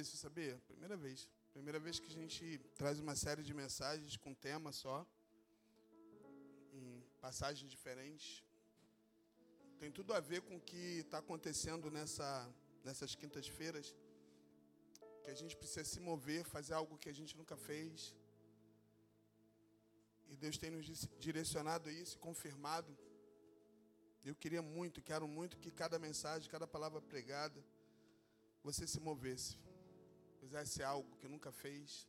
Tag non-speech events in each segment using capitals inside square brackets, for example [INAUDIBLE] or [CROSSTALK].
Isso, sabia? Primeira vez. Primeira vez que a gente traz uma série de mensagens com tema só, em passagens diferentes. Tem tudo a ver com o que está acontecendo nessa, nessas quintas-feiras. Que a gente precisa se mover, fazer algo que a gente nunca fez. E Deus tem nos direcionado isso confirmado. Eu queria muito, quero muito que cada mensagem, cada palavra pregada, você se movesse fizesse algo que nunca fez,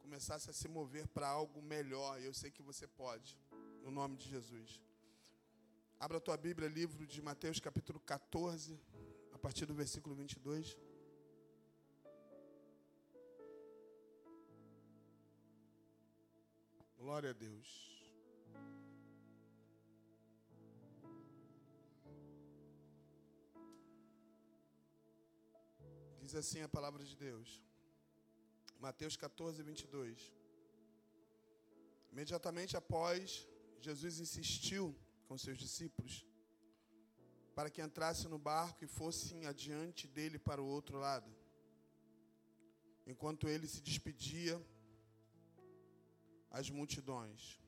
começasse a se mover para algo melhor. Eu sei que você pode, no nome de Jesus. Abra a tua Bíblia, livro de Mateus, capítulo 14, a partir do versículo 22. Glória a Deus. Diz assim a palavra de Deus. Mateus 14, 22. Imediatamente após, Jesus insistiu com seus discípulos para que entrassem no barco e fossem adiante dele para o outro lado. Enquanto ele se despedia às multidões.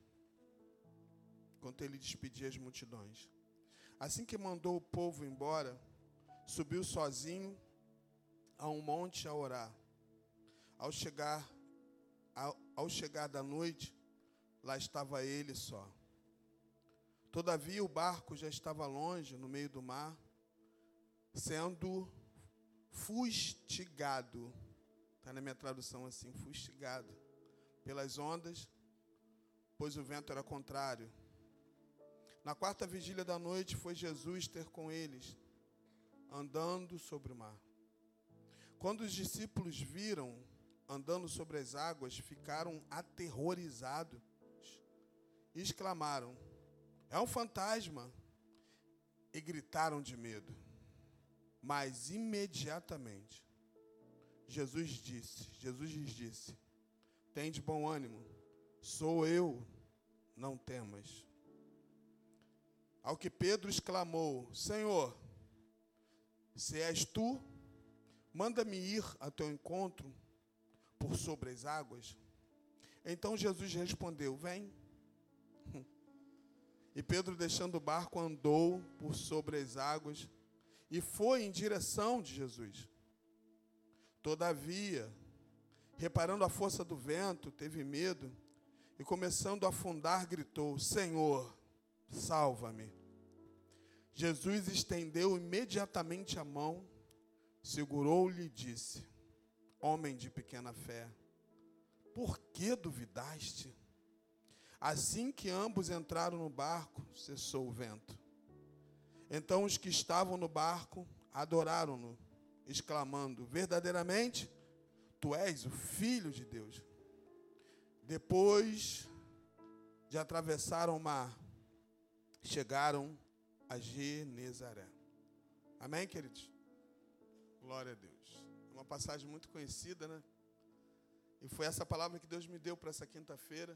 Enquanto ele despedia as multidões. Assim que mandou o povo embora, subiu sozinho a um monte a orar. Ao chegar, ao, ao chegar da noite, lá estava ele só. Todavia o barco já estava longe, no meio do mar, sendo fustigado. Está na minha tradução assim, fustigado. Pelas ondas, pois o vento era contrário. Na quarta vigília da noite foi Jesus ter com eles, andando sobre o mar. Quando os discípulos viram andando sobre as águas, ficaram aterrorizados e exclamaram: É um fantasma! E gritaram de medo. Mas imediatamente Jesus disse: Jesus lhes disse: Tende bom ânimo, sou eu, não temas. Ao que Pedro exclamou: Senhor, se és tu, Manda-me ir a teu encontro por sobre as águas. Então Jesus respondeu: Vem. E Pedro, deixando o barco, andou por sobre as águas e foi em direção de Jesus. Todavia, reparando a força do vento, teve medo e, começando a afundar, gritou: Senhor, salva-me. Jesus estendeu imediatamente a mão segurou-lhe e disse: Homem de pequena fé, por que duvidaste? Assim que ambos entraram no barco, cessou o vento. Então os que estavam no barco adoraram-no, exclamando: Verdadeiramente, tu és o filho de Deus. Depois de atravessar o mar, chegaram a Genezaré. Amém, queridos? Glória a Deus. Uma passagem muito conhecida, né? E foi essa palavra que Deus me deu para essa quinta-feira.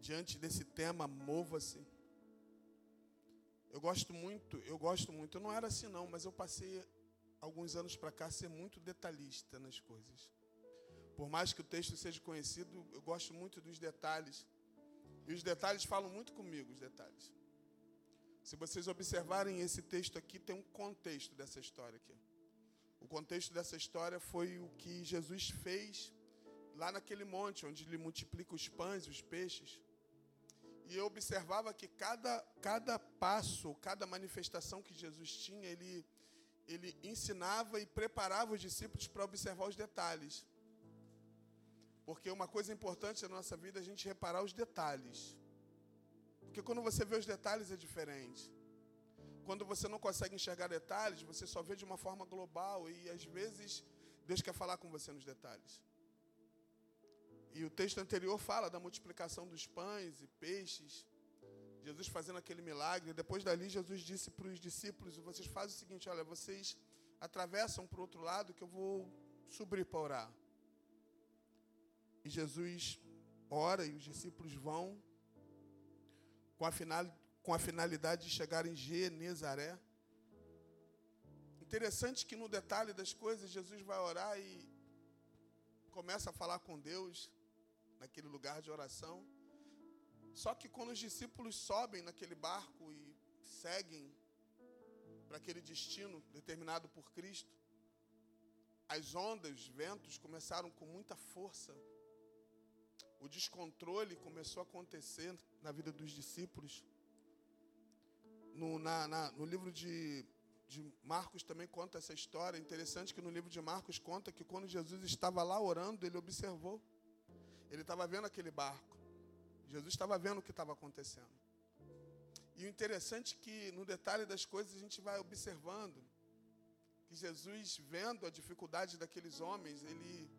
Diante desse tema, mova-se. Eu gosto muito, eu gosto muito. Eu não era assim não, mas eu passei alguns anos para cá ser muito detalhista nas coisas. Por mais que o texto seja conhecido, eu gosto muito dos detalhes. E os detalhes falam muito comigo, os detalhes. Se vocês observarem esse texto aqui, tem um contexto dessa história aqui. O contexto dessa história foi o que Jesus fez lá naquele monte, onde ele multiplica os pães e os peixes. E eu observava que cada, cada passo, cada manifestação que Jesus tinha, ele, ele ensinava e preparava os discípulos para observar os detalhes. Porque uma coisa importante na nossa vida é a gente reparar os detalhes. Porque quando você vê os detalhes é diferente. Quando você não consegue enxergar detalhes, você só vê de uma forma global e às vezes Deus quer falar com você nos detalhes. E o texto anterior fala da multiplicação dos pães e peixes. Jesus fazendo aquele milagre. Depois dali, Jesus disse para os discípulos: Vocês fazem o seguinte, olha, vocês atravessam para o outro lado que eu vou subir para orar. E Jesus ora e os discípulos vão com a, final, com a finalidade de chegar em Genezaré. Interessante que no detalhe das coisas, Jesus vai orar e começa a falar com Deus naquele lugar de oração. Só que quando os discípulos sobem naquele barco e seguem para aquele destino determinado por Cristo, as ondas, os ventos começaram com muita força. O descontrole começou a acontecer na vida dos discípulos. No, na, na, no livro de, de Marcos também conta essa história. Interessante que no livro de Marcos conta que quando Jesus estava lá orando, ele observou. Ele estava vendo aquele barco. Jesus estava vendo o que estava acontecendo. E o interessante é que no detalhe das coisas a gente vai observando que Jesus, vendo a dificuldade daqueles homens, ele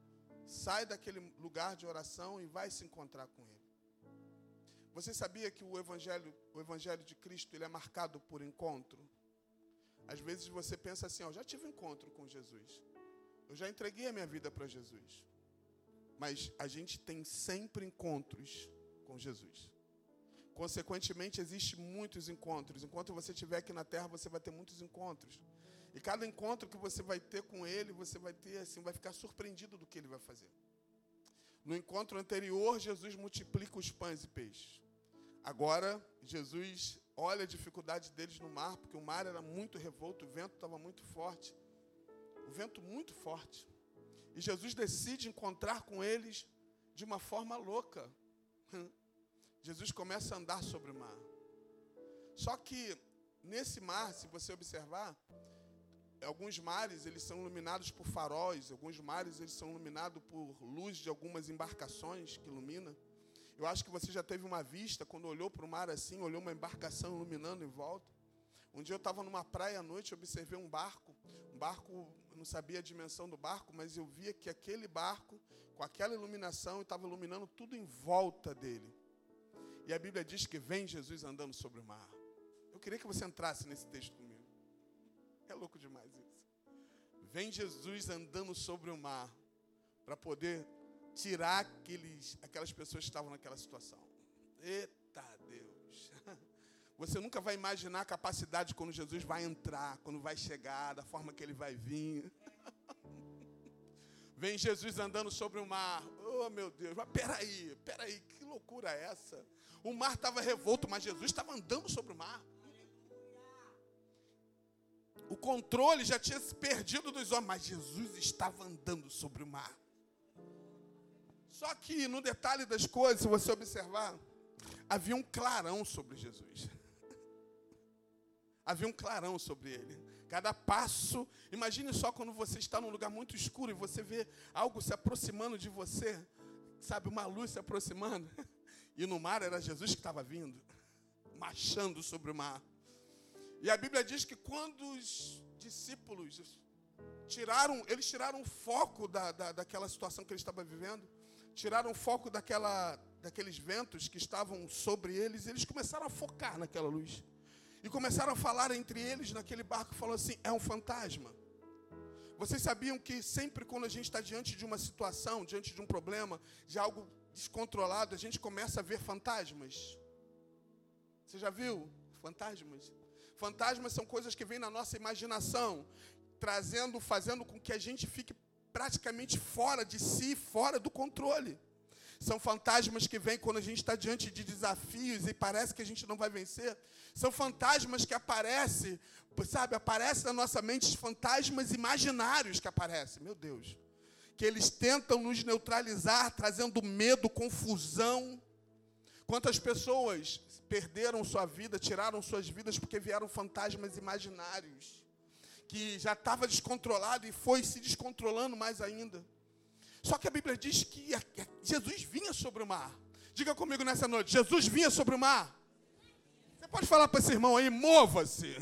sai daquele lugar de oração e vai se encontrar com ele. Você sabia que o evangelho, o evangelho de Cristo, ele é marcado por encontro? Às vezes você pensa assim, ó, já tive encontro com Jesus. Eu já entreguei a minha vida para Jesus. Mas a gente tem sempre encontros com Jesus. Consequentemente, existem muitos encontros. Enquanto você estiver aqui na terra, você vai ter muitos encontros. E cada encontro que você vai ter com ele, você vai ter assim, vai ficar surpreendido do que ele vai fazer. No encontro anterior, Jesus multiplica os pães e peixes. Agora, Jesus olha a dificuldade deles no mar, porque o mar era muito revolto, o vento estava muito forte. O vento muito forte. E Jesus decide encontrar com eles de uma forma louca. [LAUGHS] Jesus começa a andar sobre o mar. Só que nesse mar, se você observar, alguns mares eles são iluminados por faróis, alguns mares eles são iluminados por luz de algumas embarcações que ilumina. Eu acho que você já teve uma vista quando olhou para o mar assim, olhou uma embarcação iluminando em volta. Um dia eu estava numa praia à noite, observei um barco. Um barco, eu não sabia a dimensão do barco, mas eu via que aquele barco, com aquela iluminação, estava iluminando tudo em volta dele. E a Bíblia diz que vem Jesus andando sobre o mar. Eu queria que você entrasse nesse texto comigo. É louco demais isso. Vem Jesus andando sobre o mar para poder tirar aqueles, aquelas pessoas que estavam naquela situação. Eita Deus. [LAUGHS] Você nunca vai imaginar a capacidade quando Jesus vai entrar, quando vai chegar, da forma que ele vai vir. [LAUGHS] Vem Jesus andando sobre o mar. Oh, meu Deus, mas peraí, peraí, que loucura é essa? O mar estava revolto, mas Jesus estava andando sobre o mar. O controle já tinha se perdido dos homens, mas Jesus estava andando sobre o mar. Só que no detalhe das coisas, se você observar, havia um clarão sobre Jesus. [LAUGHS] havia um clarão sobre ele. Cada passo, imagine só quando você está num lugar muito escuro e você vê algo se aproximando de você, sabe, uma luz se aproximando. [LAUGHS] E no mar era Jesus que estava vindo, [LAUGHS] marchando sobre o mar. E a Bíblia diz que quando os discípulos tiraram, eles tiraram o foco da, da, daquela situação que eles estavam vivendo, tiraram o foco daquela, daqueles ventos que estavam sobre eles, e eles começaram a focar naquela luz. E começaram a falar entre eles naquele barco, falando assim: é um fantasma. Vocês sabiam que sempre quando a gente está diante de uma situação, diante de um problema, de algo descontrolado, a gente começa a ver fantasmas? Você já viu fantasmas? Fantasmas são coisas que vêm na nossa imaginação, trazendo, fazendo com que a gente fique praticamente fora de si, fora do controle. São fantasmas que vêm quando a gente está diante de desafios e parece que a gente não vai vencer. São fantasmas que aparecem, sabe, aparecem na nossa mente fantasmas imaginários que aparecem. Meu Deus. Que eles tentam nos neutralizar, trazendo medo, confusão. Quantas pessoas perderam sua vida, tiraram suas vidas porque vieram fantasmas imaginários, que já estava descontrolado e foi se descontrolando mais ainda. Só que a Bíblia diz que Jesus vinha sobre o mar. Diga comigo nessa noite: Jesus vinha sobre o mar. Você pode falar para esse irmão aí, mova-se.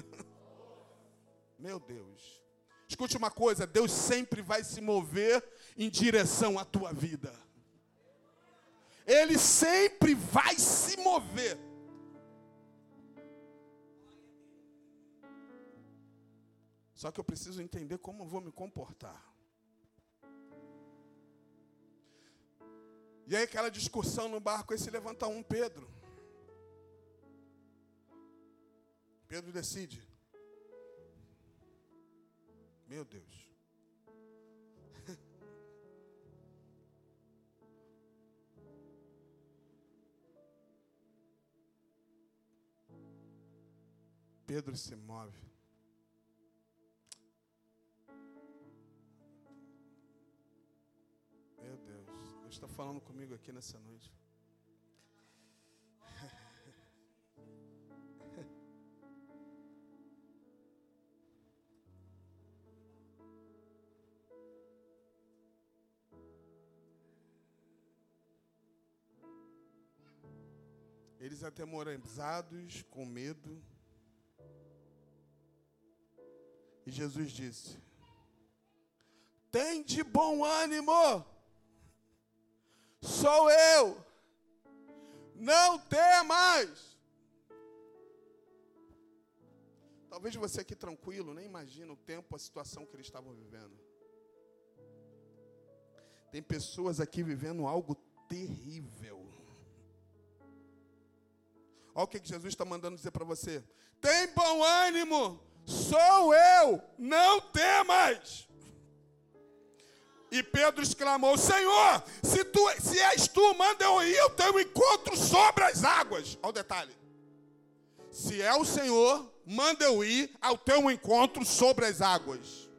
[LAUGHS] Meu Deus. Escute uma coisa: Deus sempre vai se mover em direção à tua vida. Ele sempre vai se mover. Só que eu preciso entender como eu vou me comportar. E aí aquela discussão no barco, aí se levanta um Pedro. Pedro decide. Meu Deus. [LAUGHS] Pedro se move. Deus, está falando comigo aqui nessa noite. Eles atemorizados, com medo. E Jesus disse: Tem de bom ânimo, sou eu, não temas. Talvez você aqui tranquilo, nem imagina o tempo, a situação que eles estavam vivendo. Tem pessoas aqui vivendo algo terrível. Olha o que Jesus está mandando dizer para você. Tem bom ânimo, sou eu, não temas. E Pedro exclamou: Senhor, se, tu, se és tu, manda eu ir ao teu encontro sobre as águas. Olha o detalhe. Se é o Senhor, manda eu ir ao teu encontro sobre as águas.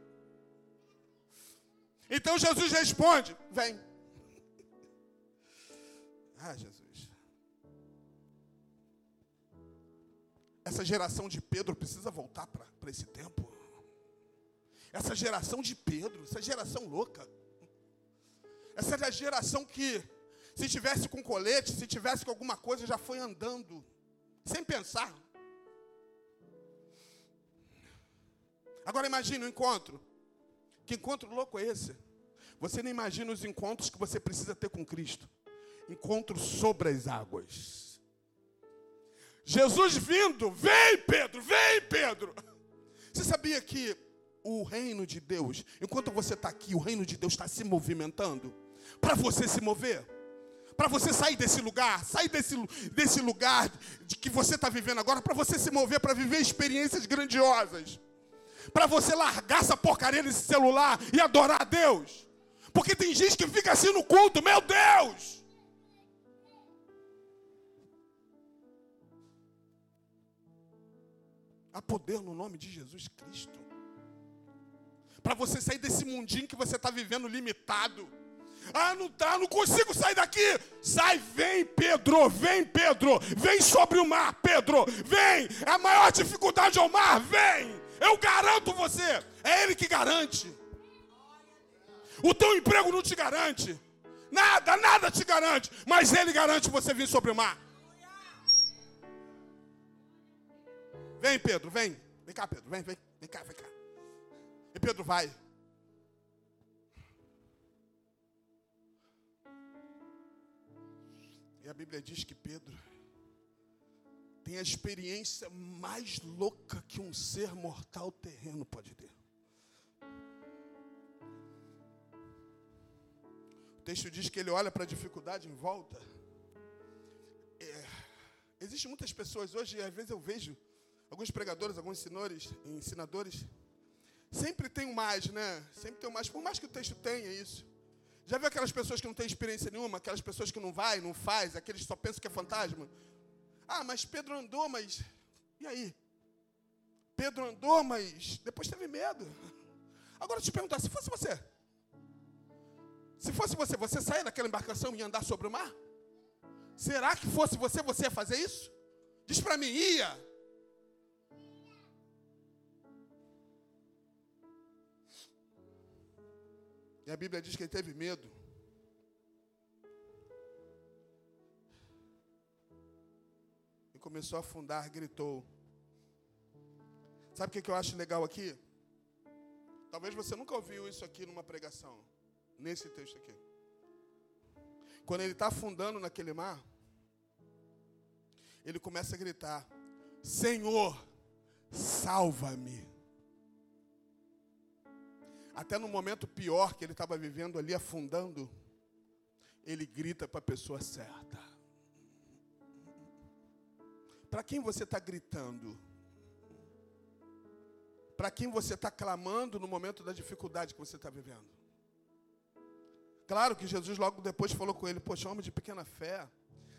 Então Jesus responde: Vem. Ah, Jesus. Essa geração de Pedro precisa voltar para esse tempo. Essa geração de Pedro, essa geração louca. Essa é a geração que, se tivesse com colete, se tivesse com alguma coisa, já foi andando, sem pensar. Agora imagine o um encontro. Que encontro louco é esse? Você não imagina os encontros que você precisa ter com Cristo. Encontro sobre as águas. Jesus vindo, vem Pedro, vem Pedro. Você sabia que o reino de Deus, enquanto você está aqui, o reino de Deus está se movimentando. Para você se mover, para você sair desse lugar, sair desse, desse lugar de que você está vivendo agora, para você se mover, para viver experiências grandiosas, para você largar essa porcaria desse celular e adorar a Deus, porque tem gente que fica assim no culto, meu Deus. Há poder no nome de Jesus Cristo. Para você sair desse mundinho que você está vivendo limitado. Ah, não dá, não consigo sair daqui. Sai, vem, Pedro, vem, Pedro. Vem sobre o mar, Pedro. Vem. A maior dificuldade é o mar, vem. Eu garanto você. É Ele que garante. O teu emprego não te garante. Nada, nada te garante. Mas Ele garante você vir sobre o mar. Vem, Pedro, vem. Vem cá, Pedro, vem, vem. Vem cá, vem cá. E Pedro vai. E a Bíblia diz que Pedro tem a experiência mais louca que um ser mortal terreno pode ter. O texto diz que ele olha para a dificuldade em volta. É, Existem muitas pessoas hoje, às vezes eu vejo alguns pregadores, alguns ensinadores, ensinadores, sempre tem mais, né? Sempre tem mais, por mais que o texto tenha isso. Já viu aquelas pessoas que não têm experiência nenhuma, aquelas pessoas que não vai, não faz, aqueles que só pensam que é fantasma? Ah, mas Pedro andou, mas e aí? Pedro andou, mas depois teve medo. Agora te perguntar, se fosse você, se fosse você, você sair daquela embarcação e andar sobre o mar? Será que fosse você, você ia fazer isso? Diz para mim, ia. A Bíblia diz que ele teve medo. E começou a afundar, gritou. Sabe o que eu acho legal aqui? Talvez você nunca ouviu isso aqui numa pregação, nesse texto aqui. Quando ele está afundando naquele mar, ele começa a gritar: Senhor, salva-me. Até no momento pior que ele estava vivendo ali, afundando, ele grita para a pessoa certa. Para quem você está gritando? Para quem você está clamando no momento da dificuldade que você está vivendo. Claro que Jesus logo depois falou com ele, poxa, homem de pequena fé.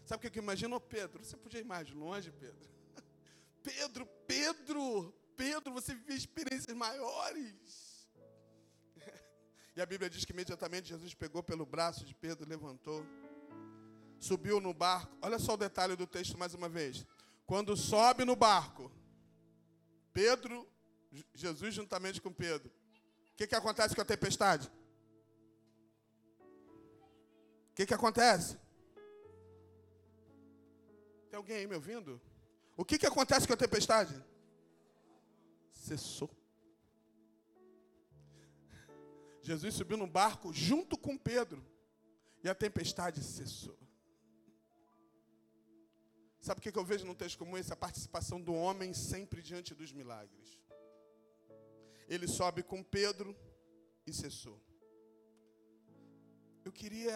Sabe o que eu imagino? Pedro, você podia ir mais longe, Pedro. [LAUGHS] Pedro, Pedro, Pedro, você viveu experiências maiores. E a Bíblia diz que imediatamente Jesus pegou pelo braço de Pedro, levantou, subiu no barco. Olha só o detalhe do texto mais uma vez. Quando sobe no barco, Pedro, Jesus juntamente com Pedro, o que, que acontece com a tempestade? O que, que acontece? Tem alguém aí me ouvindo? O que, que acontece com a tempestade? Cessou. Jesus subiu no barco junto com Pedro e a tempestade cessou. Sabe o que eu vejo num texto como esse? A participação do homem sempre diante dos milagres. Ele sobe com Pedro e cessou. Eu queria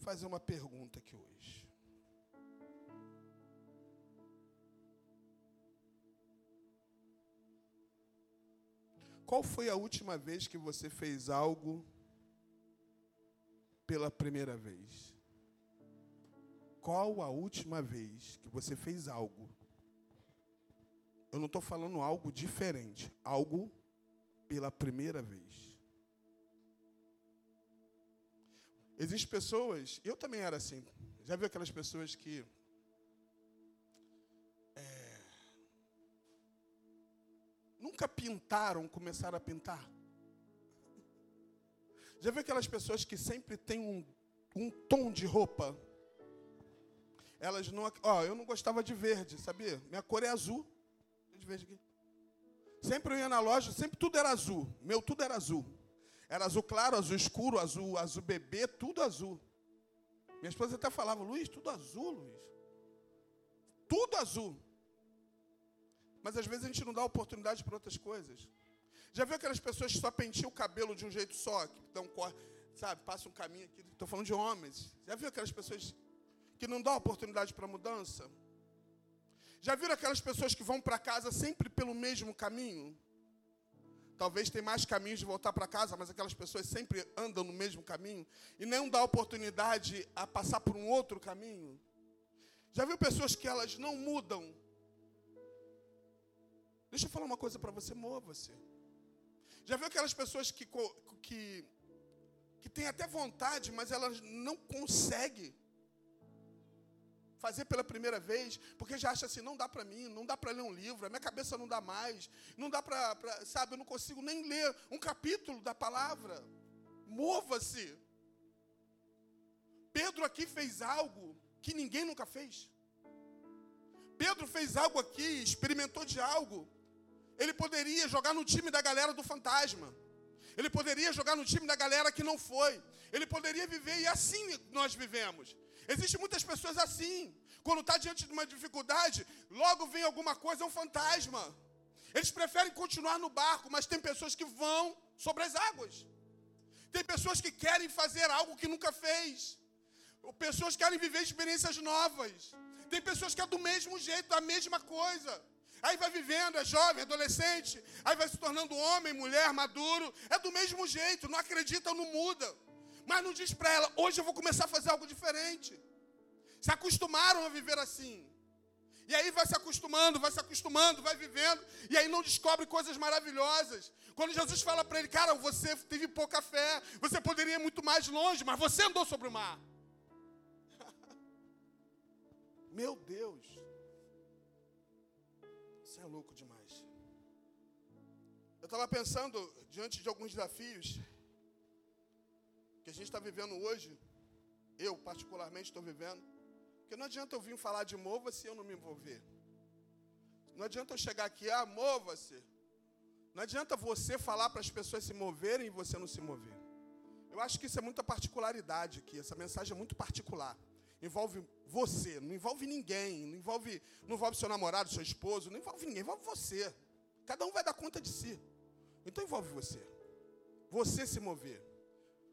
fazer uma pergunta aqui hoje. Qual foi a última vez que você fez algo pela primeira vez? Qual a última vez que você fez algo? Eu não estou falando algo diferente, algo pela primeira vez. Existem pessoas, eu também era assim. Já viu aquelas pessoas que nunca pintaram, começaram a pintar? Já viu aquelas pessoas que sempre têm um, um tom de roupa? Elas não. Ó, eu não gostava de verde, sabia? Minha cor é azul. De verde aqui. Sempre eu ia na loja, sempre tudo era azul. Meu tudo era azul. Era azul claro, azul escuro, azul, azul bebê, tudo azul. Minha esposa até falava, Luiz, tudo azul, Luiz. Tudo azul. Mas às vezes a gente não dá oportunidade para outras coisas. Já viu aquelas pessoas que só penteam o cabelo de um jeito só, que dão sabe, passa um caminho aqui. Estou falando de homens. Já viu aquelas pessoas que não dão oportunidade para mudança? Já viram aquelas pessoas que vão para casa sempre pelo mesmo caminho? Talvez tem mais caminhos de voltar para casa, mas aquelas pessoas sempre andam no mesmo caminho e não dá oportunidade a passar por um outro caminho. Já viu pessoas que elas não mudam Deixa eu falar uma coisa para você, mova-se. Já viu aquelas pessoas que, que, que têm até vontade, mas elas não conseguem fazer pela primeira vez, porque já acha assim, não dá para mim, não dá para ler um livro, a minha cabeça não dá mais, não dá para, sabe, eu não consigo nem ler um capítulo da palavra. Mova-se. Pedro aqui fez algo que ninguém nunca fez. Pedro fez algo aqui, experimentou de algo ele poderia jogar no time da galera do fantasma. Ele poderia jogar no time da galera que não foi. Ele poderia viver e assim nós vivemos. Existem muitas pessoas assim. Quando está diante de uma dificuldade, logo vem alguma coisa, é um fantasma. Eles preferem continuar no barco, mas tem pessoas que vão sobre as águas. Tem pessoas que querem fazer algo que nunca fez. Pessoas que querem viver experiências novas. Tem pessoas que é do mesmo jeito, a mesma coisa. Aí vai vivendo, é jovem, adolescente, aí vai se tornando homem, mulher, maduro. É do mesmo jeito, não acredita, não muda. Mas não diz para ela, hoje eu vou começar a fazer algo diferente. Se acostumaram a viver assim. E aí vai se acostumando, vai se acostumando, vai vivendo, e aí não descobre coisas maravilhosas. Quando Jesus fala para ele, cara, você teve pouca fé, você poderia ir muito mais longe, mas você andou sobre o mar. [LAUGHS] Meu Deus. Você é louco demais. Eu estava pensando, diante de alguns desafios que a gente está vivendo hoje, eu particularmente estou vivendo, porque não adianta eu vir falar de mova-se eu não me envolver. Não adianta eu chegar aqui, ah, mova-se. Não adianta você falar para as pessoas se moverem e você não se mover. Eu acho que isso é muita particularidade aqui, essa mensagem é muito particular envolve você, não envolve ninguém, não envolve, não envolve seu namorado, seu esposo, não envolve ninguém, envolve você. Cada um vai dar conta de si. Então envolve você. Você se mover.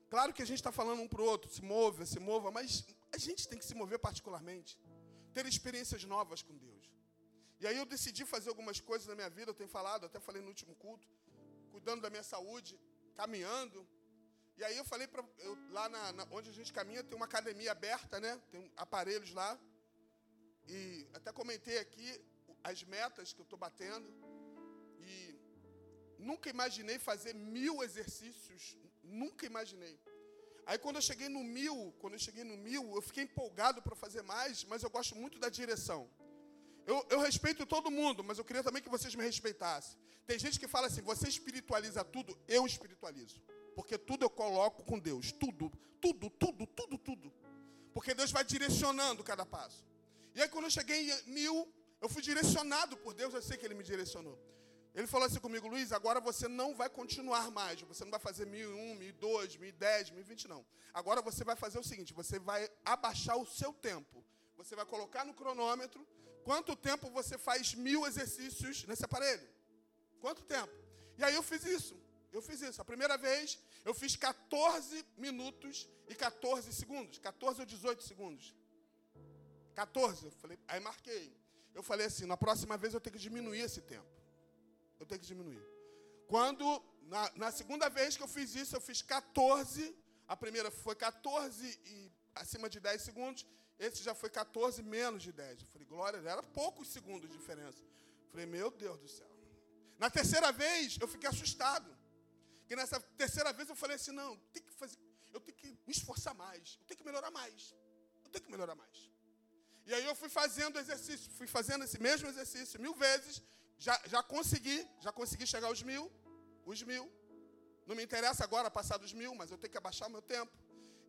Claro que a gente está falando um para o outro, se mova, se mova, mas a gente tem que se mover particularmente. Ter experiências novas com Deus. E aí eu decidi fazer algumas coisas na minha vida, eu tenho falado, até falei no último culto, cuidando da minha saúde, caminhando. E aí eu falei para lá na, na, onde a gente caminha tem uma academia aberta, né? Tem aparelhos lá. E até comentei aqui as metas que eu estou batendo. E nunca imaginei fazer mil exercícios. Nunca imaginei. Aí quando eu cheguei no mil, quando eu cheguei no mil, eu fiquei empolgado para fazer mais, mas eu gosto muito da direção. Eu, eu, respeito todo mundo, mas eu queria também que vocês me respeitassem. Tem gente que fala assim: você espiritualiza tudo, eu espiritualizo. Porque tudo eu coloco com Deus. Tudo, tudo, tudo, tudo, tudo. Porque Deus vai direcionando cada passo. E aí, quando eu cheguei em mil, eu fui direcionado por Deus, eu sei que Ele me direcionou. Ele falou assim comigo, Luiz, agora você não vai continuar mais. Você não vai fazer mil e um, mil e dois, mil e dez, mil e vinte, não. Agora você vai fazer o seguinte: você vai abaixar o seu tempo. Você vai colocar no cronômetro Quanto tempo você faz mil exercícios nesse aparelho? Quanto tempo? E aí eu fiz isso. Eu fiz isso. A primeira vez eu fiz 14 minutos e 14 segundos. 14 ou 18 segundos. 14. Eu falei, aí marquei. Eu falei assim, na próxima vez eu tenho que diminuir esse tempo. Eu tenho que diminuir. Quando, na, na segunda vez que eu fiz isso, eu fiz 14. A primeira foi 14 e acima de 10 segundos. Esse já foi 14 menos de 10. Eu falei, glória, era poucos segundos de diferença. Eu falei, meu Deus do céu. Na terceira vez, eu fiquei assustado. Porque nessa terceira vez eu falei assim, não, tem que fazer, eu tenho que me esforçar mais, eu tenho que melhorar mais. Eu tenho que melhorar mais. E aí eu fui fazendo exercício, fui fazendo esse mesmo exercício mil vezes, já, já consegui, já consegui chegar aos mil, os mil. Não me interessa agora passar dos mil, mas eu tenho que abaixar o meu tempo.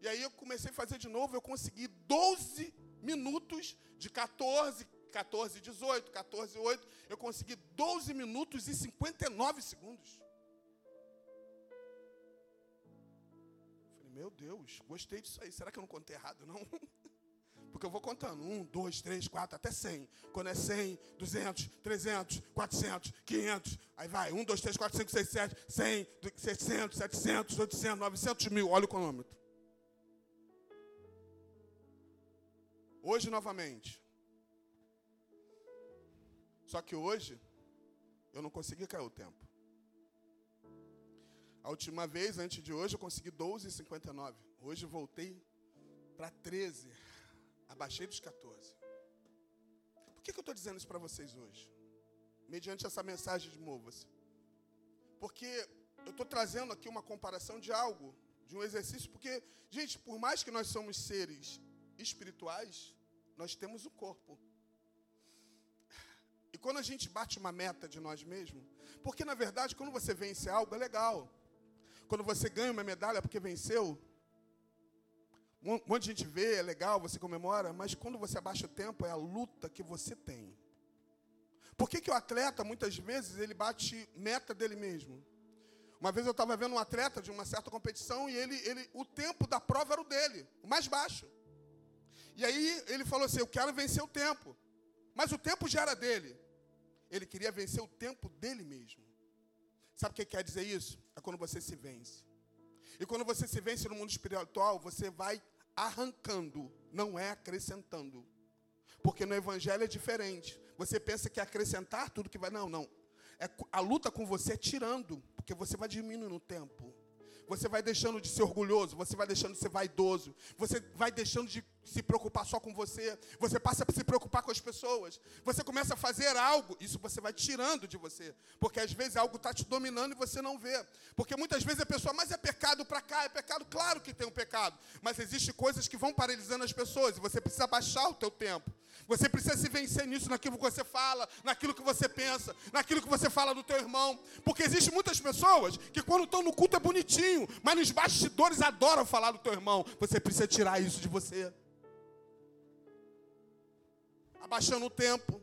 E aí eu comecei a fazer de novo, eu consegui 12 minutos de 14, 14, 18, 14, 8. Eu consegui 12 minutos e 59 segundos. Meu Deus, gostei disso aí. Será que eu não contei errado, não? [LAUGHS] Porque eu vou contando. Um, dois, três, quatro, até 100. Quando é 100, 200, 300, 400, 500. Aí vai. Um, dois, três, quatro, cinco, seis, sete, 100, 600, 700, 800, 900 mil. Olha o cronômetro. Hoje novamente. Só que hoje eu não consegui cair o tempo. A última vez, antes de hoje, eu consegui 12,59. Hoje voltei para 13. Abaixei dos 14. Por que, que eu estou dizendo isso para vocês hoje? Mediante essa mensagem de mova-se. Porque eu estou trazendo aqui uma comparação de algo, de um exercício, porque, gente, por mais que nós somos seres espirituais, nós temos o corpo. E quando a gente bate uma meta de nós mesmos, porque na verdade, quando você vence algo, é legal. Quando você ganha uma medalha porque venceu, um monte de gente vê, é legal, você comemora, mas quando você abaixa o tempo, é a luta que você tem. Por que, que o atleta, muitas vezes, ele bate meta dele mesmo? Uma vez eu estava vendo um atleta de uma certa competição e ele, ele, o tempo da prova era o dele, o mais baixo. E aí ele falou assim: Eu quero vencer o tempo. Mas o tempo já era dele. Ele queria vencer o tempo dele mesmo. Sabe o que quer dizer isso? É quando você se vence. E quando você se vence no mundo espiritual, você vai arrancando, não é acrescentando. Porque no evangelho é diferente. Você pensa que é acrescentar tudo que vai. Não, não. É, a luta com você é tirando, porque você vai diminuindo o tempo. Você vai deixando de ser orgulhoso, você vai deixando de ser vaidoso, você vai deixando de se preocupar só com você, você passa a se preocupar com as pessoas, você começa a fazer algo, isso você vai tirando de você, porque às vezes algo está te dominando e você não vê, porque muitas vezes a pessoa, mas é pecado para cá, é pecado, claro que tem um pecado, mas existem coisas que vão paralisando as pessoas e você precisa baixar o teu tempo, você precisa se vencer nisso, naquilo que você fala, naquilo que você pensa, naquilo que você fala do teu irmão. Porque existem muitas pessoas que quando estão no culto é bonitinho, mas nos bastidores adoram falar do teu irmão. Você precisa tirar isso de você. Abaixando o tempo.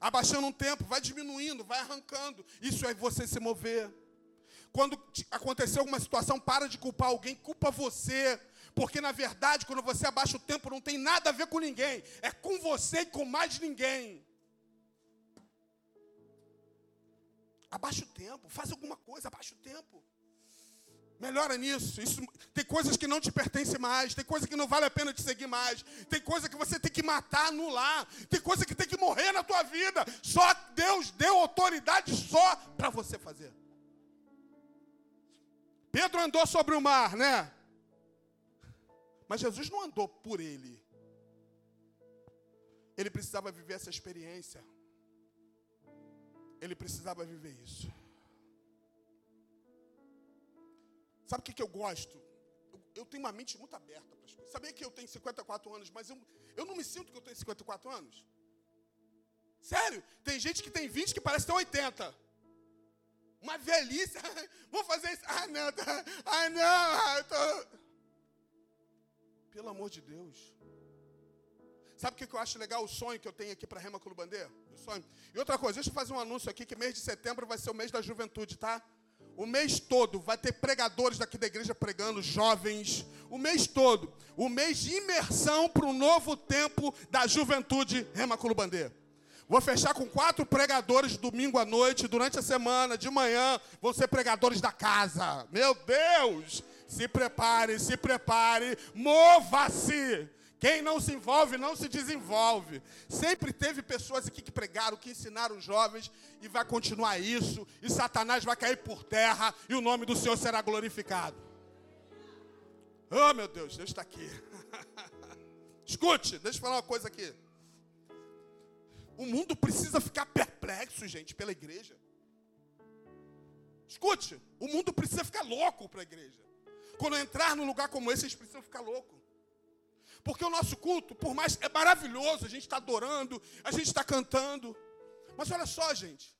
Abaixando um tempo, vai diminuindo, vai arrancando. Isso é você se mover. Quando acontecer alguma situação, para de culpar alguém, culpa você. Porque na verdade, quando você abaixa o tempo, não tem nada a ver com ninguém. É com você e com mais ninguém. Abaixa o tempo, faz alguma coisa, abaixa o tempo. Melhora nisso. Isso, tem coisas que não te pertencem mais. Tem coisa que não vale a pena te seguir mais. Tem coisa que você tem que matar, anular. Tem coisa que tem que morrer na tua vida. Só Deus deu autoridade só para você fazer. Pedro andou sobre o mar, né? Mas Jesus não andou por ele. Ele precisava viver essa experiência. Ele precisava viver isso. Sabe o que, que eu gosto? Eu, eu tenho uma mente muito aberta para as coisas. Sabia que eu tenho 54 anos, mas eu, eu não me sinto que eu tenho 54 anos? Sério? Tem gente que tem 20 que parece ter 80. Uma velhice. [LAUGHS] Vou fazer isso. Ah, não. Tá, ah, não. Tô... Pelo amor de Deus. Sabe o que eu acho legal? O sonho que eu tenho aqui para Rema Clubandê? O sonho. E outra coisa, deixa eu fazer um anúncio aqui que mês de setembro vai ser o mês da juventude, tá? O mês todo vai ter pregadores daqui da igreja pregando, jovens. O mês todo. O mês de imersão para o novo tempo da juventude Rema Bandeira. Vou fechar com quatro pregadores domingo à noite, durante a semana, de manhã, vão ser pregadores da casa. Meu Deus! Se prepare, se prepare, mova-se. Quem não se envolve, não se desenvolve. Sempre teve pessoas aqui que pregaram, que ensinaram os jovens, e vai continuar isso, e Satanás vai cair por terra, e o nome do Senhor será glorificado. Oh, meu Deus, Deus está aqui. [LAUGHS] Escute, deixa eu falar uma coisa aqui. O mundo precisa ficar perplexo, gente, pela igreja. Escute, o mundo precisa ficar louco para a igreja. Quando entrar num lugar como esse, eles precisam ficar loucos. Porque o nosso culto, por mais é maravilhoso, a gente está adorando, a gente está cantando. Mas olha só, gente.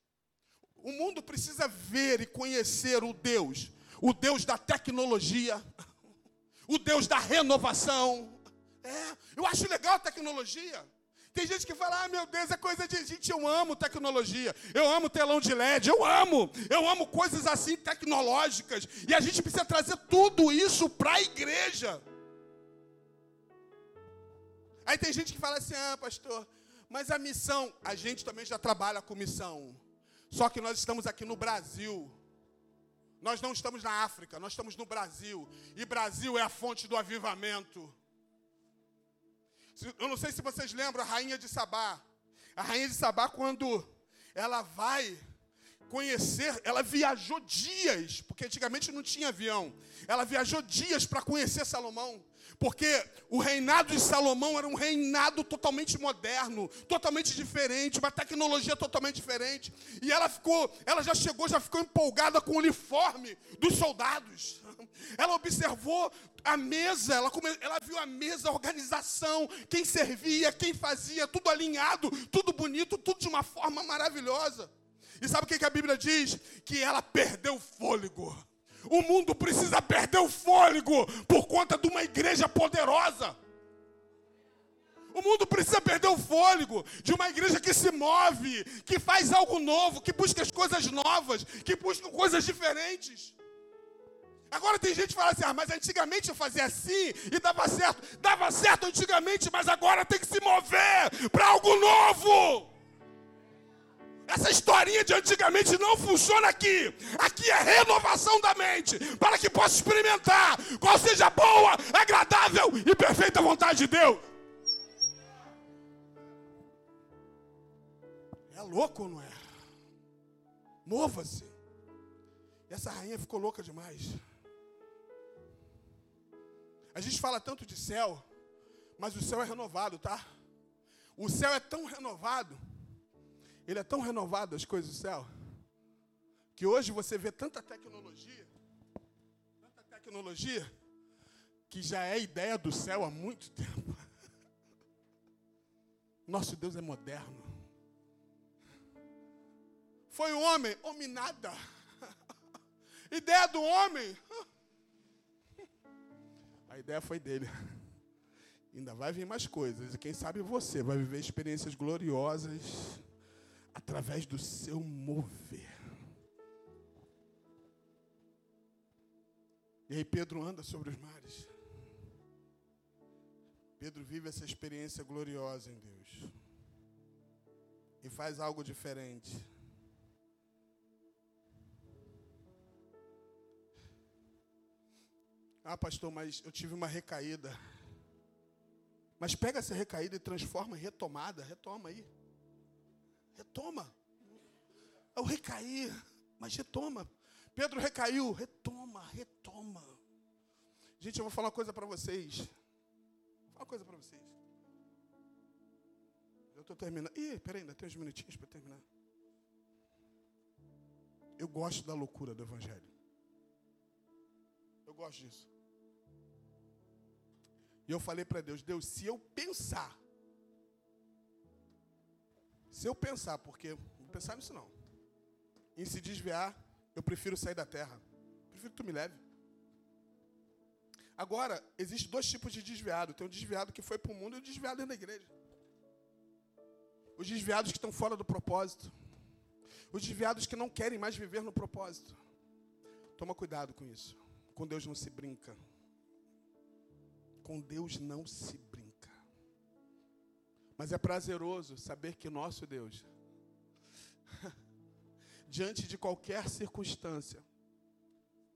O mundo precisa ver e conhecer o Deus, o Deus da tecnologia, [LAUGHS] o Deus da renovação. É, eu acho legal a tecnologia. Tem gente que fala, ah, meu Deus, é coisa de gente. Eu amo tecnologia, eu amo telão de LED, eu amo, eu amo coisas assim tecnológicas. E a gente precisa trazer tudo isso para a igreja. Aí tem gente que fala assim: ah, pastor, mas a missão, a gente também já trabalha com missão. Só que nós estamos aqui no Brasil. Nós não estamos na África, nós estamos no Brasil. E Brasil é a fonte do avivamento. Eu não sei se vocês lembram a rainha de Sabá. A rainha de Sabá, quando ela vai conhecer, ela viajou dias, porque antigamente não tinha avião. Ela viajou dias para conhecer Salomão. Porque o reinado de Salomão era um reinado totalmente moderno, totalmente diferente, uma tecnologia totalmente diferente. E ela ficou, ela já chegou, já ficou empolgada com o uniforme dos soldados. Ela observou a mesa, ela, ela viu a mesa, a organização, quem servia, quem fazia, tudo alinhado, tudo bonito, tudo de uma forma maravilhosa. E sabe o que a Bíblia diz? Que ela perdeu o fôlego. O mundo precisa perder o fôlego por conta de uma igreja poderosa. O mundo precisa perder o fôlego de uma igreja que se move, que faz algo novo, que busca as coisas novas, que busca coisas diferentes. Agora tem gente que fala assim: ah, mas antigamente eu fazia assim e dava certo. Dava certo antigamente, mas agora tem que se mover para algo novo. Essa historinha de antigamente não funciona aqui. Aqui é renovação da mente, para que possa experimentar qual seja a boa, agradável e perfeita vontade de Deus. É louco ou não é? Mova-se. Essa rainha ficou louca demais. A gente fala tanto de céu, mas o céu é renovado, tá? O céu é tão renovado ele é tão renovado as coisas do céu, que hoje você vê tanta tecnologia, tanta tecnologia, que já é ideia do céu há muito [LAUGHS] tempo. Nosso Deus é moderno. Foi o homem, homem nada. [LAUGHS] ideia do homem. [LAUGHS] Ideia foi dele. [LAUGHS] Ainda vai vir mais coisas. E quem sabe você vai viver experiências gloriosas através do seu mover. E aí Pedro anda sobre os mares. Pedro vive essa experiência gloriosa em Deus. E faz algo diferente. Ah, pastor, mas eu tive uma recaída. Mas pega essa recaída e transforma em retomada. Retoma aí. Retoma. Eu recaí, mas retoma. Pedro recaiu. Retoma, retoma. Gente, eu vou falar uma coisa para vocês. Vou falar uma coisa para vocês. Eu estou terminando. Ih, peraí, ainda tem uns minutinhos para terminar. Eu gosto da loucura do Evangelho. Gosto disso. E eu falei para Deus, Deus, se eu pensar, se eu pensar, porque não pensar nisso não, em se desviar, eu prefiro sair da terra. Prefiro que tu me leve. Agora, existe dois tipos de desviado. Tem o desviado que foi para o mundo e o desviado dentro da igreja. Os desviados que estão fora do propósito. Os desviados que não querem mais viver no propósito. Toma cuidado com isso. Com Deus não se brinca. Com Deus não se brinca. Mas é prazeroso saber que nosso Deus, [LAUGHS] diante de qualquer circunstância,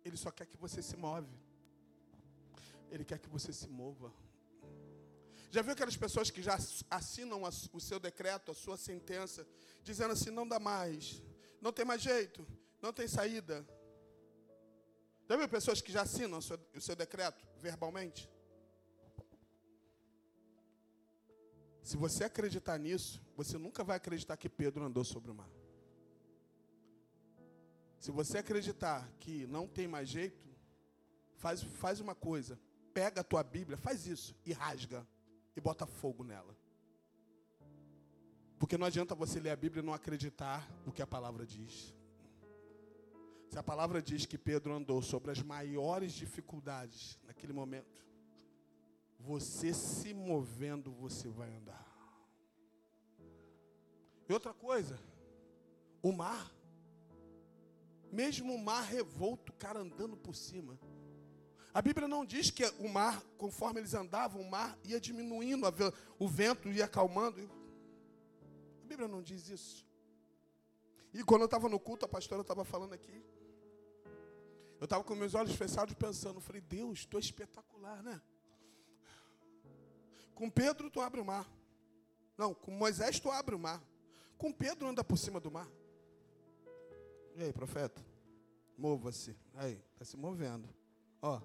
Ele só quer que você se move. Ele quer que você se mova. Já viu aquelas pessoas que já assinam o seu decreto, a sua sentença, dizendo assim: não dá mais, não tem mais jeito, não tem saída. Já viu pessoas que já assinam o seu, o seu decreto verbalmente? Se você acreditar nisso, você nunca vai acreditar que Pedro andou sobre o mar. Se você acreditar que não tem mais jeito, faz, faz uma coisa. Pega a tua Bíblia, faz isso e rasga e bota fogo nela. Porque não adianta você ler a Bíblia e não acreditar no que a palavra diz. Se a palavra diz que Pedro andou sobre as maiores dificuldades naquele momento, você se movendo, você vai andar. E outra coisa, o mar, mesmo o mar revolto, o cara andando por cima. A Bíblia não diz que o mar, conforme eles andavam, o mar ia diminuindo, o vento ia acalmando. A Bíblia não diz isso. E quando eu estava no culto, a pastora estava falando aqui. Eu estava com meus olhos fechados pensando, falei, Deus, é espetacular, né? Com Pedro tu abre o mar. Não, com Moisés tu abre o mar. Com Pedro anda por cima do mar. E aí, profeta? Mova-se. Aí, está se movendo. Ó.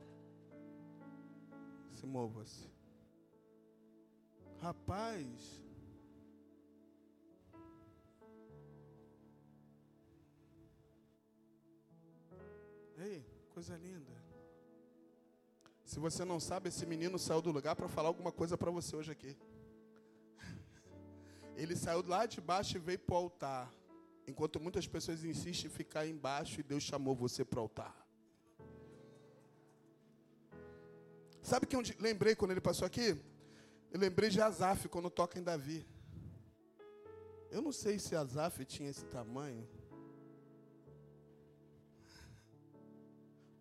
Se mova-se. Rapaz. Ei, coisa linda. Se você não sabe, esse menino saiu do lugar para falar alguma coisa para você hoje aqui. [LAUGHS] Ele saiu lá de baixo e veio para o altar. Enquanto muitas pessoas insistem em ficar embaixo e Deus chamou você para o altar. Sabe que eu lembrei quando ele passou aqui? Eu lembrei de Azaf quando toca em Davi. Eu não sei se Azaf tinha esse tamanho.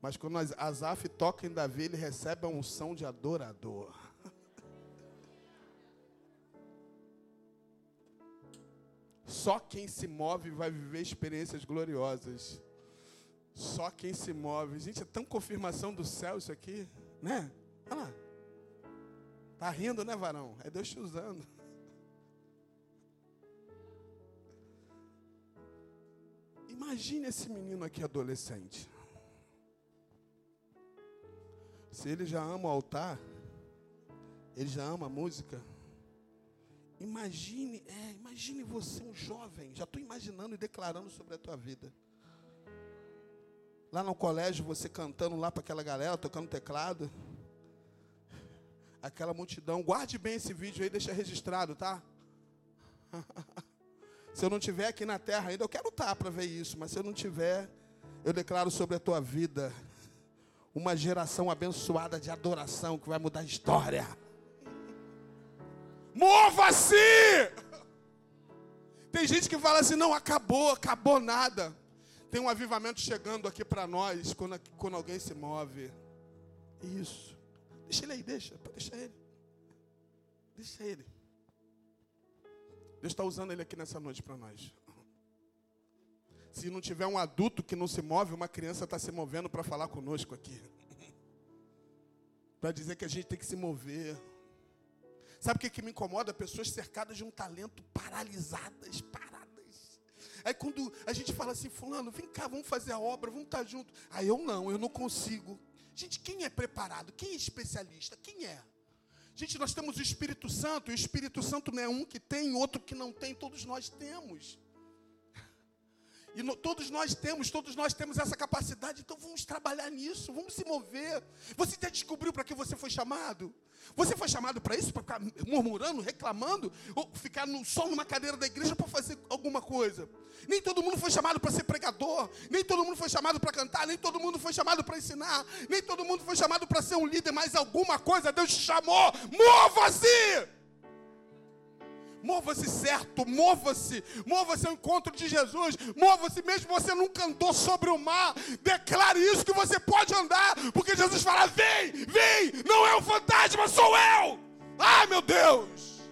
Mas quando Azaf toca em Davi, ele recebe a unção de adorador. Só quem se move vai viver experiências gloriosas. Só quem se move. Gente, é tão confirmação do céu isso aqui, né? Olha lá. Tá rindo, né, varão? É Deus te usando. Imagine esse menino aqui adolescente. Se ele já ama o altar, ele já ama a música. Imagine, é, imagine você um jovem, já estou imaginando e declarando sobre a tua vida. Lá no colégio, você cantando lá para aquela galera, tocando teclado. Aquela multidão. Guarde bem esse vídeo aí, deixa registrado, tá? [LAUGHS] se eu não tiver aqui na terra ainda, eu quero estar para ver isso, mas se eu não tiver, eu declaro sobre a tua vida uma geração abençoada de adoração que vai mudar a história. Mova-se! Tem gente que fala assim: não, acabou, acabou nada. Tem um avivamento chegando aqui para nós quando, quando alguém se move. Isso. Deixa ele aí, deixa, deixa ele. Deixa ele. Deus está usando ele aqui nessa noite para nós. Se não tiver um adulto que não se move, uma criança está se movendo para falar conosco aqui. [LAUGHS] para dizer que a gente tem que se mover. Sabe o que, que me incomoda? Pessoas cercadas de um talento, paralisadas, paradas. Aí quando a gente fala assim, fulano, vem cá, vamos fazer a obra, vamos estar junto. Aí eu não, eu não consigo. Gente, quem é preparado? Quem é especialista? Quem é? Gente, nós temos o Espírito Santo, e o Espírito Santo não é um que tem, outro que não tem, todos nós temos. E no, todos nós temos, todos nós temos essa capacidade, então vamos trabalhar nisso, vamos se mover. Você já descobriu para que você foi chamado? Você foi chamado para isso, para ficar murmurando, reclamando, ou ficar no, só numa cadeira da igreja para fazer alguma coisa? Nem todo mundo foi chamado para ser pregador, nem todo mundo foi chamado para cantar, nem todo mundo foi chamado para ensinar, nem todo mundo foi chamado para ser um líder, mas alguma coisa Deus te chamou. Mova-se! Mova-se certo, mova-se, mova-se ao encontro de Jesus, mova-se mesmo você nunca andou sobre o mar, declare isso que você pode andar, porque Jesus fala: vem, vem, não é um fantasma, sou eu. Ai meu Deus,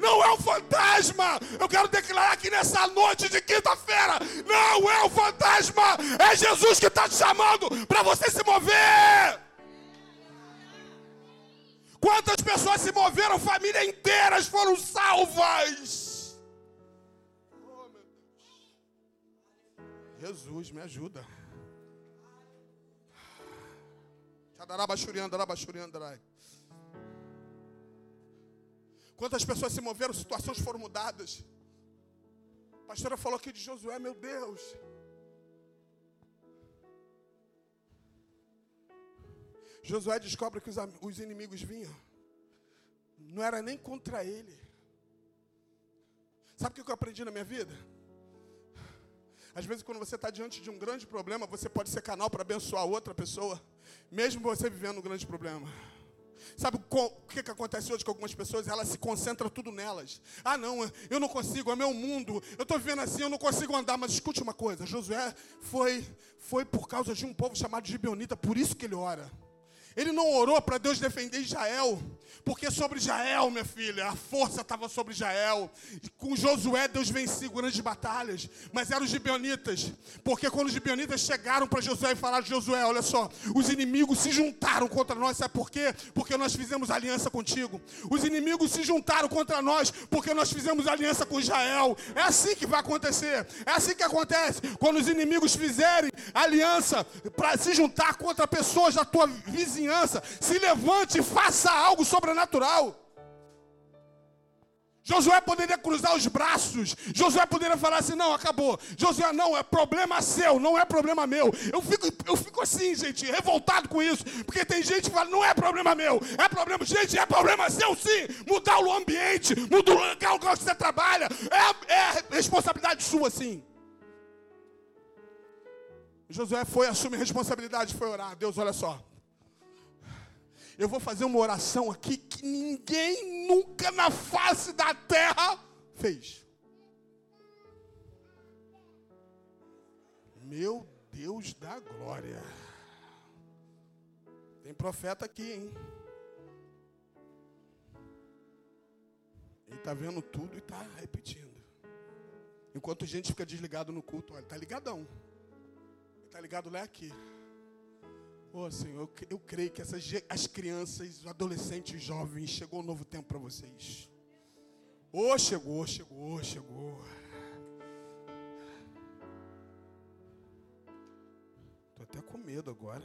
não é um fantasma, eu quero declarar aqui nessa noite de quinta-feira: não é um fantasma, é Jesus que está te chamando para você se mover. Quantas pessoas se moveram, família inteiras foram salvas. Oh. Jesus, me ajuda. Quantas pessoas se moveram, situações foram mudadas. A pastora falou aqui de Josué, meu Deus. Josué descobre que os, os inimigos vinham. Não era nem contra ele. Sabe o que eu aprendi na minha vida? Às vezes, quando você está diante de um grande problema, você pode ser canal para abençoar outra pessoa, mesmo você vivendo um grande problema. Sabe o que, que acontece hoje com algumas pessoas? Elas se concentram tudo nelas. Ah, não, eu não consigo, é meu mundo. Eu estou vivendo assim, eu não consigo andar. Mas escute uma coisa: Josué foi, foi por causa de um povo chamado Gibeonita, por isso que ele ora. Ele não orou para Deus defender Israel, porque sobre Israel, minha filha, a força estava sobre Israel. Com Josué, Deus vencia grandes batalhas, mas eram os gibeonitas, porque quando os gibeonitas chegaram para Josué e falaram: Josué, olha só, os inimigos se juntaram contra nós, sabe por quê? Porque nós fizemos aliança contigo. Os inimigos se juntaram contra nós, porque nós fizemos aliança com Israel. É assim que vai acontecer, é assim que acontece. Quando os inimigos fizerem aliança para se juntar contra pessoas da tua vizinhança, vizinhança, se levante e faça algo sobrenatural. Josué poderia cruzar os braços. Josué poderia falar assim: não, acabou. Josué, não, é problema seu, não é problema meu. Eu fico, eu fico assim, gente, revoltado com isso. Porque tem gente que fala: não é problema meu, é problema. Gente, é problema seu sim. Mudar o ambiente, mudar o local que você trabalha. É, é responsabilidade sua, sim. Josué foi assumir responsabilidade, foi orar. Deus, olha só eu vou fazer uma oração aqui que ninguém nunca na face da terra fez. Meu Deus da glória. Tem profeta aqui, hein? Ele está vendo tudo e está repetindo. Enquanto a gente fica desligado no culto, olha, está ligadão. Está ligado lá aqui. Oh, Senhor, eu, creio que essas, as crianças, os adolescentes, os jovens, chegou um novo tempo para vocês. Oh, chegou, chegou, chegou. Estou até com medo agora. [LAUGHS]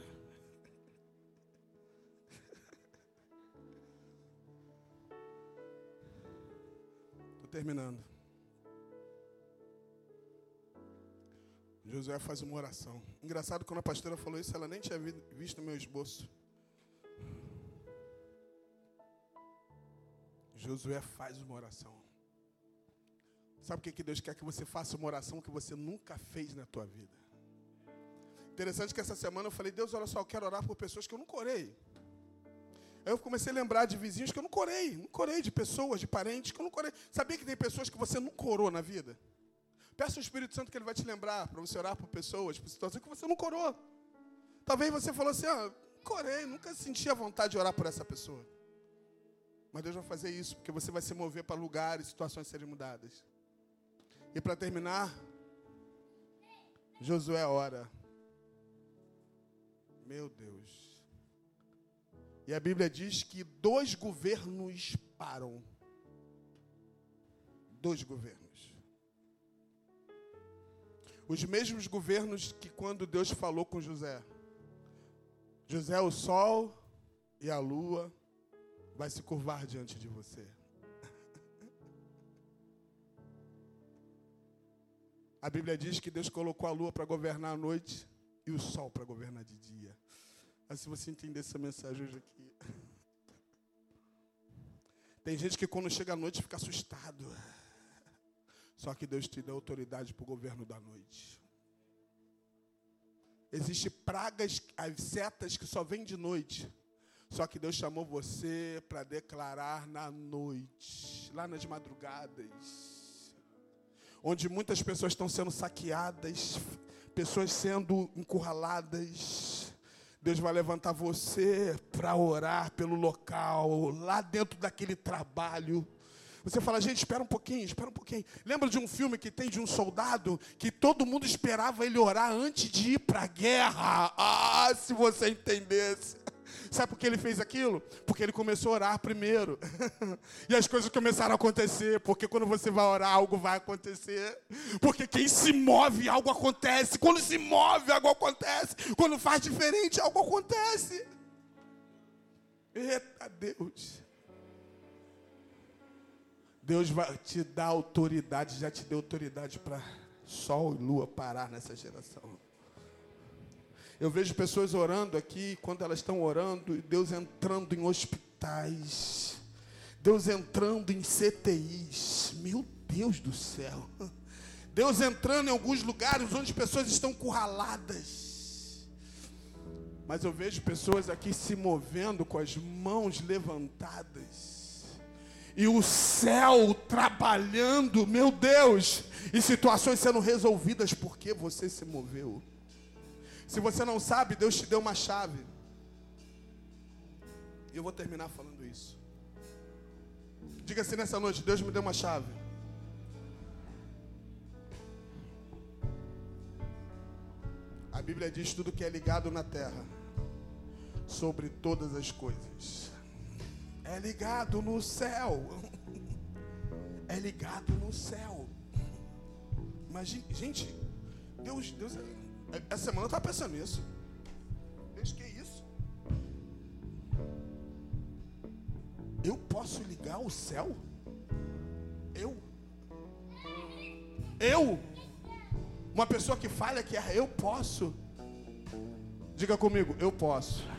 Estou terminando. Josué faz uma oração. Engraçado, quando a pastora falou isso, ela nem tinha visto meu esboço. Josué faz uma oração. Sabe o que, que Deus quer que você faça uma oração que você nunca fez na tua vida? Interessante que essa semana eu falei, Deus, olha só, eu quero orar por pessoas que eu nunca orei. Aí eu comecei a lembrar de vizinhos que eu não corei, não corei, de pessoas, de parentes que eu não corei. Sabia que tem pessoas que você nunca orou na vida? Peça ao Espírito Santo que ele vai te lembrar para você orar por pessoas, por situações que você não corou. Talvez você falou assim, ah, corei, nunca senti a vontade de orar por essa pessoa. Mas Deus vai fazer isso, porque você vai se mover para lugares, situações serem mudadas. E para terminar, Josué ora. Meu Deus. E a Bíblia diz que dois governos param. Dois governos. Os mesmos governos que quando Deus falou com José. José, o sol e a lua vai se curvar diante de você. A Bíblia diz que Deus colocou a lua para governar a noite e o sol para governar de dia. Mas se você entender essa mensagem hoje aqui. [LAUGHS] Tem gente que quando chega a noite fica assustado. Só que Deus te dá autoridade para o governo da noite. Existem pragas, as setas que só vêm de noite. Só que Deus chamou você para declarar na noite, lá nas madrugadas, onde muitas pessoas estão sendo saqueadas, pessoas sendo encurraladas. Deus vai levantar você para orar pelo local, lá dentro daquele trabalho. Você fala, gente, espera um pouquinho, espera um pouquinho. Lembra de um filme que tem de um soldado que todo mundo esperava ele orar antes de ir para a guerra? Ah, se você entendesse. Sabe por que ele fez aquilo? Porque ele começou a orar primeiro. [LAUGHS] e as coisas começaram a acontecer. Porque quando você vai orar, algo vai acontecer. Porque quem se move, algo acontece. Quando se move, algo acontece. Quando faz diferente, algo acontece. Eita Deus. Deus vai te dar autoridade, já te deu autoridade para sol e lua parar nessa geração. Eu vejo pessoas orando aqui, quando elas estão orando, Deus entrando em hospitais, Deus entrando em CTIs. Meu Deus do céu. Deus entrando em alguns lugares onde pessoas estão curraladas. Mas eu vejo pessoas aqui se movendo com as mãos levantadas e o céu trabalhando, meu Deus, e situações sendo resolvidas porque você se moveu. Se você não sabe, Deus te deu uma chave. E eu vou terminar falando isso. Diga assim nessa noite: Deus me deu uma chave. A Bíblia diz: tudo que é ligado na terra, sobre todas as coisas é ligado no céu. É ligado no céu. Imagina, gente, Deus, Deus, essa semana eu estava pensando nisso. Deus, que é isso? Eu posso ligar o céu? Eu? Eu? Uma pessoa que falha que é eu posso. Diga comigo, eu posso.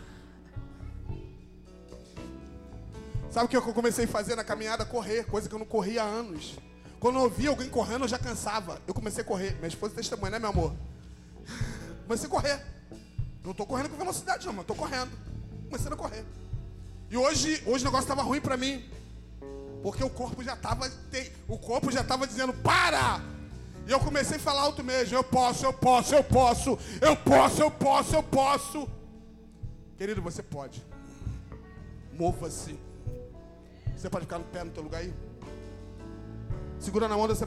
Sabe o que eu comecei a fazer na caminhada? Correr, coisa que eu não corria há anos. Quando eu via alguém correndo, eu já cansava. Eu comecei a correr. Minha esposa testemunha, né, meu amor? Comecei a correr. Não estou correndo com velocidade, não, mas estou correndo. Comecei a correr. E hoje, hoje o negócio estava ruim para mim. Porque o corpo já estava. O corpo já estava dizendo, para! E eu comecei a falar alto mesmo. Eu posso, eu posso, eu posso, eu posso, eu posso, eu posso. Querido, você pode. Mova-se. Você pode ficar no pé no teu lugar aí? Segura na mão dessa